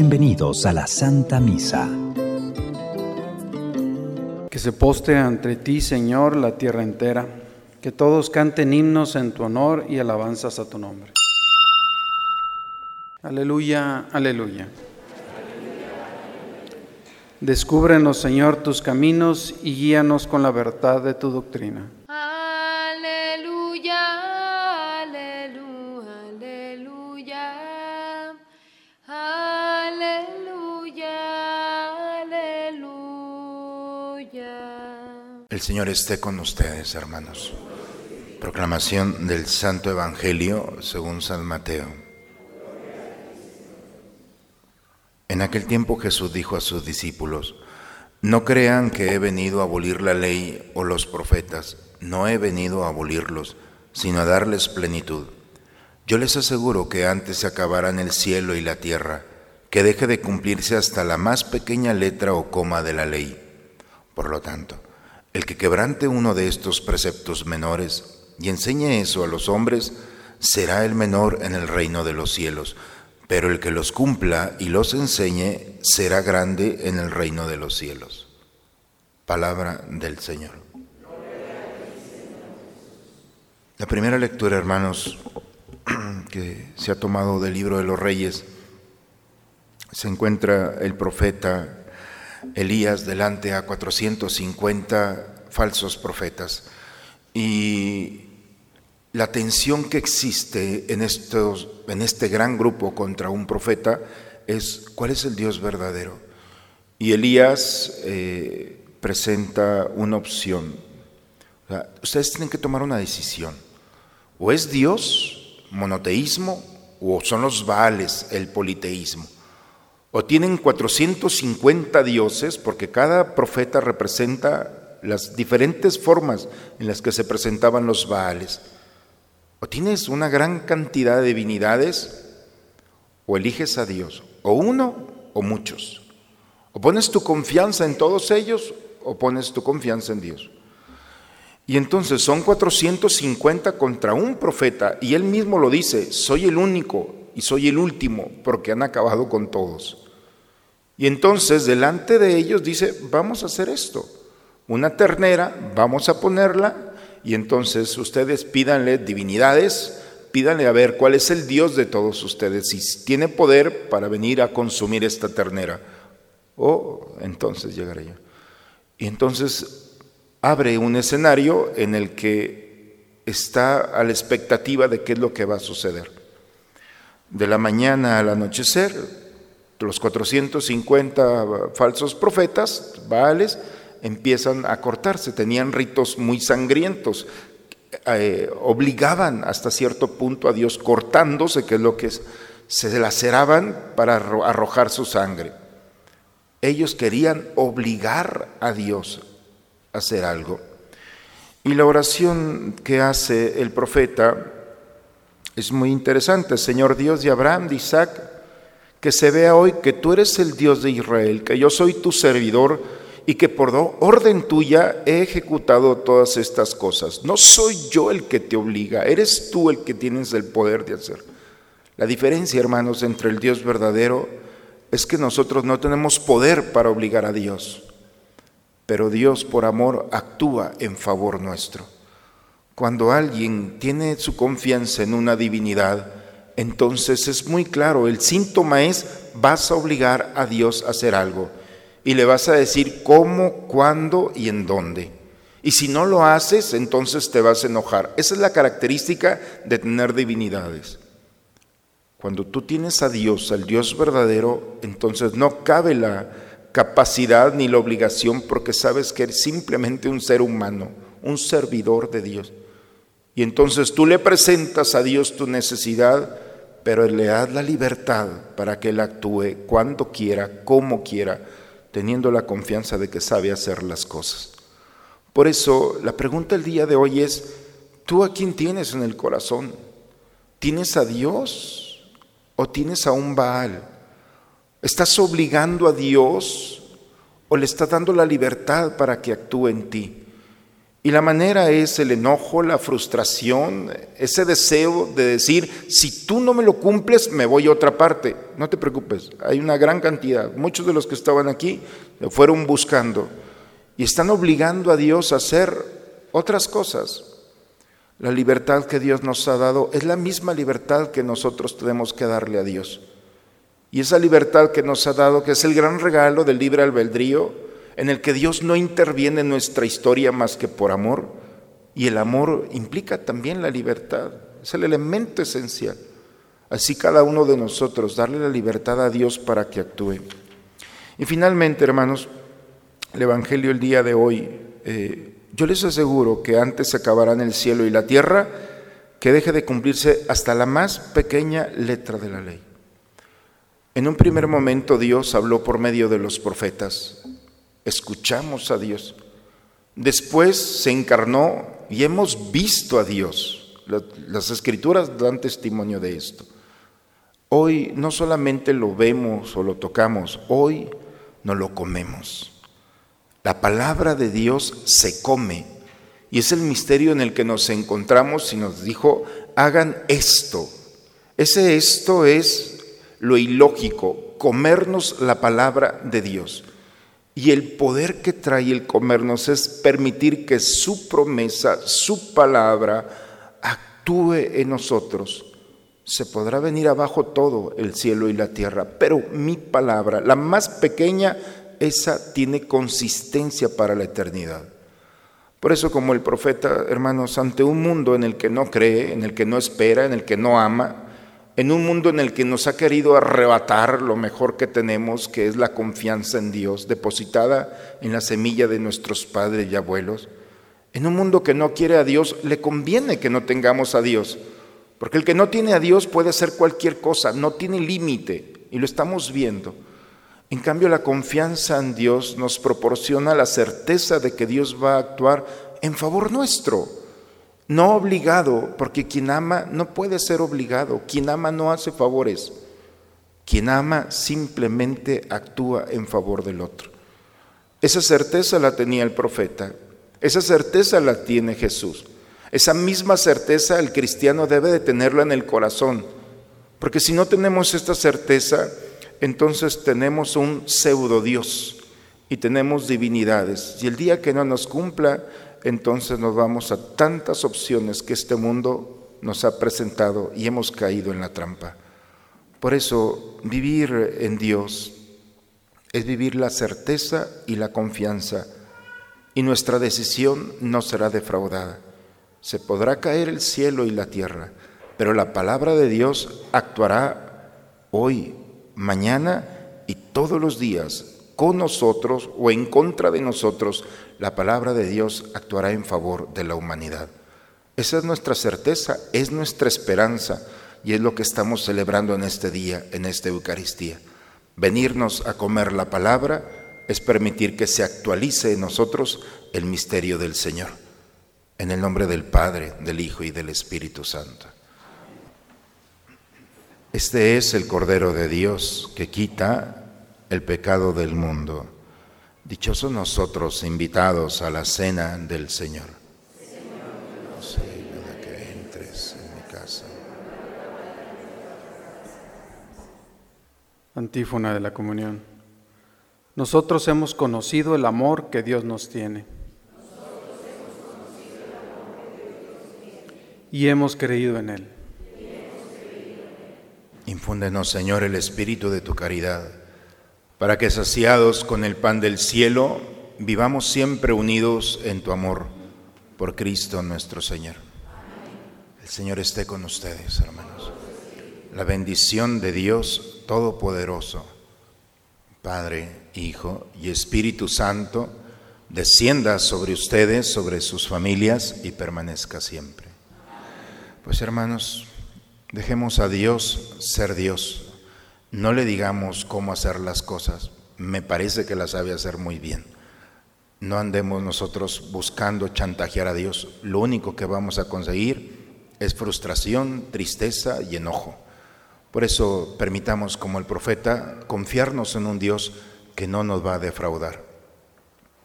Bienvenidos a la Santa Misa. Que se poste ante ti, Señor, la tierra entera. Que todos canten himnos en tu honor y alabanzas a tu nombre. Aleluya, aleluya. Descúbrenos, Señor, tus caminos y guíanos con la verdad de tu doctrina. El Señor esté con ustedes, hermanos. Proclamación del Santo Evangelio según San Mateo. En aquel tiempo Jesús dijo a sus discípulos, no crean que he venido a abolir la ley o los profetas, no he venido a abolirlos, sino a darles plenitud. Yo les aseguro que antes se acabarán el cielo y la tierra, que deje de cumplirse hasta la más pequeña letra o coma de la ley. Por lo tanto, el que quebrante uno de estos preceptos menores y enseñe eso a los hombres, será el menor en el reino de los cielos pero el que los cumpla y los enseñe será grande en el reino de los cielos. Palabra del Señor. La primera lectura, hermanos, que se ha tomado del libro de los reyes, se encuentra el profeta Elías delante a 450 falsos profetas y la tensión que existe en, estos, en este gran grupo contra un profeta es cuál es el Dios verdadero. Y Elías eh, presenta una opción. ustedes tienen que tomar una decisión. O es Dios, monoteísmo, o son los Baales, el politeísmo. O tienen 450 dioses, porque cada profeta representa las diferentes formas en las que se presentaban los Baales. O tienes una gran cantidad de divinidades, o eliges a Dios, o uno o muchos. O pones tu confianza en todos ellos, o pones tu confianza en Dios. Y entonces son 450 contra un profeta, y él mismo lo dice, soy el único y soy el último, porque han acabado con todos. Y entonces delante de ellos dice, vamos a hacer esto, una ternera, vamos a ponerla y entonces ustedes pídanle divinidades, pídanle a ver cuál es el Dios de todos ustedes, si tiene poder para venir a consumir esta ternera. O entonces llegaré yo. Y entonces abre un escenario en el que está a la expectativa de qué es lo que va a suceder. De la mañana al anochecer, los 450 falsos profetas, Baales, empiezan a cortarse, tenían ritos muy sangrientos, eh, obligaban hasta cierto punto a Dios cortándose, que es lo que se laceraban para arrojar su sangre. Ellos querían obligar a Dios a hacer algo. Y la oración que hace el profeta es muy interesante. Señor Dios de Abraham, de Isaac, que se vea hoy que tú eres el Dios de Israel, que yo soy tu servidor, y que por orden tuya he ejecutado todas estas cosas. No soy yo el que te obliga, eres tú el que tienes el poder de hacer. La diferencia, hermanos, entre el Dios verdadero es que nosotros no tenemos poder para obligar a Dios, pero Dios por amor actúa en favor nuestro. Cuando alguien tiene su confianza en una divinidad, entonces es muy claro, el síntoma es vas a obligar a Dios a hacer algo y le vas a decir cómo, cuándo y en dónde. Y si no lo haces, entonces te vas a enojar. Esa es la característica de tener divinidades. Cuando tú tienes a Dios, al Dios verdadero, entonces no cabe la capacidad ni la obligación porque sabes que eres simplemente un ser humano, un servidor de Dios. Y entonces tú le presentas a Dios tu necesidad, pero le das la libertad para que Él actúe cuando quiera, como quiera teniendo la confianza de que sabe hacer las cosas. Por eso la pregunta el día de hoy es, ¿tú a quién tienes en el corazón? ¿Tienes a Dios o tienes a un Baal? ¿Estás obligando a Dios o le estás dando la libertad para que actúe en ti? Y la manera es el enojo, la frustración, ese deseo de decir, si tú no me lo cumples, me voy a otra parte. No te preocupes, hay una gran cantidad. Muchos de los que estaban aquí lo fueron buscando y están obligando a Dios a hacer otras cosas. La libertad que Dios nos ha dado es la misma libertad que nosotros tenemos que darle a Dios. Y esa libertad que nos ha dado, que es el gran regalo del libre albedrío, en el que Dios no interviene en nuestra historia más que por amor, y el amor implica también la libertad, es el elemento esencial. Así cada uno de nosotros, darle la libertad a Dios para que actúe. Y finalmente, hermanos, el Evangelio el día de hoy, eh, yo les aseguro que antes se acabarán el cielo y la tierra, que deje de cumplirse hasta la más pequeña letra de la ley. En un primer momento Dios habló por medio de los profetas. Escuchamos a Dios. Después se encarnó y hemos visto a Dios. Las escrituras dan testimonio de esto. Hoy no solamente lo vemos o lo tocamos, hoy no lo comemos. La palabra de Dios se come y es el misterio en el que nos encontramos y nos dijo, hagan esto. Ese esto es lo ilógico, comernos la palabra de Dios. Y el poder que trae el comernos es permitir que su promesa, su palabra, actúe en nosotros. Se podrá venir abajo todo el cielo y la tierra, pero mi palabra, la más pequeña, esa tiene consistencia para la eternidad. Por eso como el profeta, hermanos, ante un mundo en el que no cree, en el que no espera, en el que no ama, en un mundo en el que nos ha querido arrebatar lo mejor que tenemos, que es la confianza en Dios, depositada en la semilla de nuestros padres y abuelos. En un mundo que no quiere a Dios, le conviene que no tengamos a Dios, porque el que no tiene a Dios puede hacer cualquier cosa, no tiene límite, y lo estamos viendo. En cambio, la confianza en Dios nos proporciona la certeza de que Dios va a actuar en favor nuestro. No obligado, porque quien ama no puede ser obligado. Quien ama no hace favores. Quien ama simplemente actúa en favor del otro. Esa certeza la tenía el profeta. Esa certeza la tiene Jesús. Esa misma certeza el cristiano debe de tenerla en el corazón. Porque si no tenemos esta certeza, entonces tenemos un pseudo Dios y tenemos divinidades. Y el día que no nos cumpla, entonces nos vamos a tantas opciones que este mundo nos ha presentado y hemos caído en la trampa. Por eso vivir en Dios es vivir la certeza y la confianza y nuestra decisión no será defraudada. Se podrá caer el cielo y la tierra, pero la palabra de Dios actuará hoy, mañana y todos los días con nosotros o en contra de nosotros, la palabra de Dios actuará en favor de la humanidad. Esa es nuestra certeza, es nuestra esperanza y es lo que estamos celebrando en este día, en esta Eucaristía. Venirnos a comer la palabra es permitir que se actualice en nosotros el misterio del Señor. En el nombre del Padre, del Hijo y del Espíritu Santo. Este es el Cordero de Dios que quita el pecado del mundo. Dichosos nosotros invitados a la cena del Señor. No sé de que entres en mi casa. Antífona de la comunión. Nosotros hemos conocido el amor que Dios nos tiene. Y hemos creído en Él. Infúndenos, Señor, el espíritu de tu caridad para que saciados con el pan del cielo, vivamos siempre unidos en tu amor por Cristo nuestro Señor. El Señor esté con ustedes, hermanos. La bendición de Dios Todopoderoso, Padre, Hijo y Espíritu Santo, descienda sobre ustedes, sobre sus familias y permanezca siempre. Pues hermanos, dejemos a Dios ser Dios no le digamos cómo hacer las cosas, me parece que las sabe hacer muy bien. No andemos nosotros buscando chantajear a Dios, lo único que vamos a conseguir es frustración, tristeza y enojo. Por eso permitamos, como el profeta, confiarnos en un Dios que no nos va a defraudar.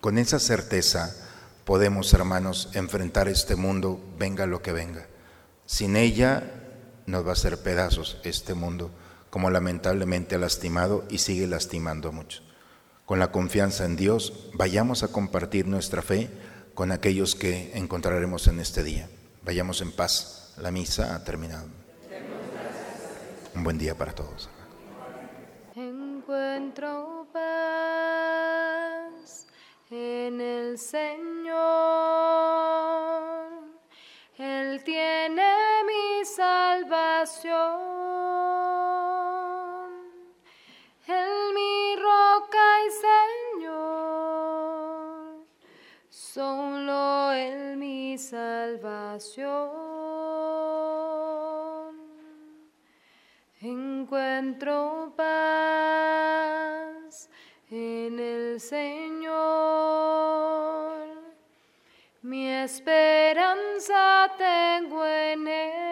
Con esa certeza podemos, hermanos, enfrentar este mundo, venga lo que venga. Sin ella nos va a hacer pedazos este mundo, como lamentablemente ha lastimado y sigue lastimando a muchos. Con la confianza en Dios, vayamos a compartir nuestra fe con aquellos que encontraremos en este día. Vayamos en paz. La misa ha terminado. Un buen día para todos. Encuentro paz en el Señor. Él mi roca y Señor. Solo Él mi salvación. Encuentro paz en el Señor. Mi esperanza tengo en Él.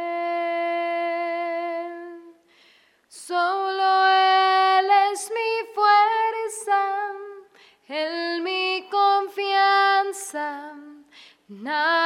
Nada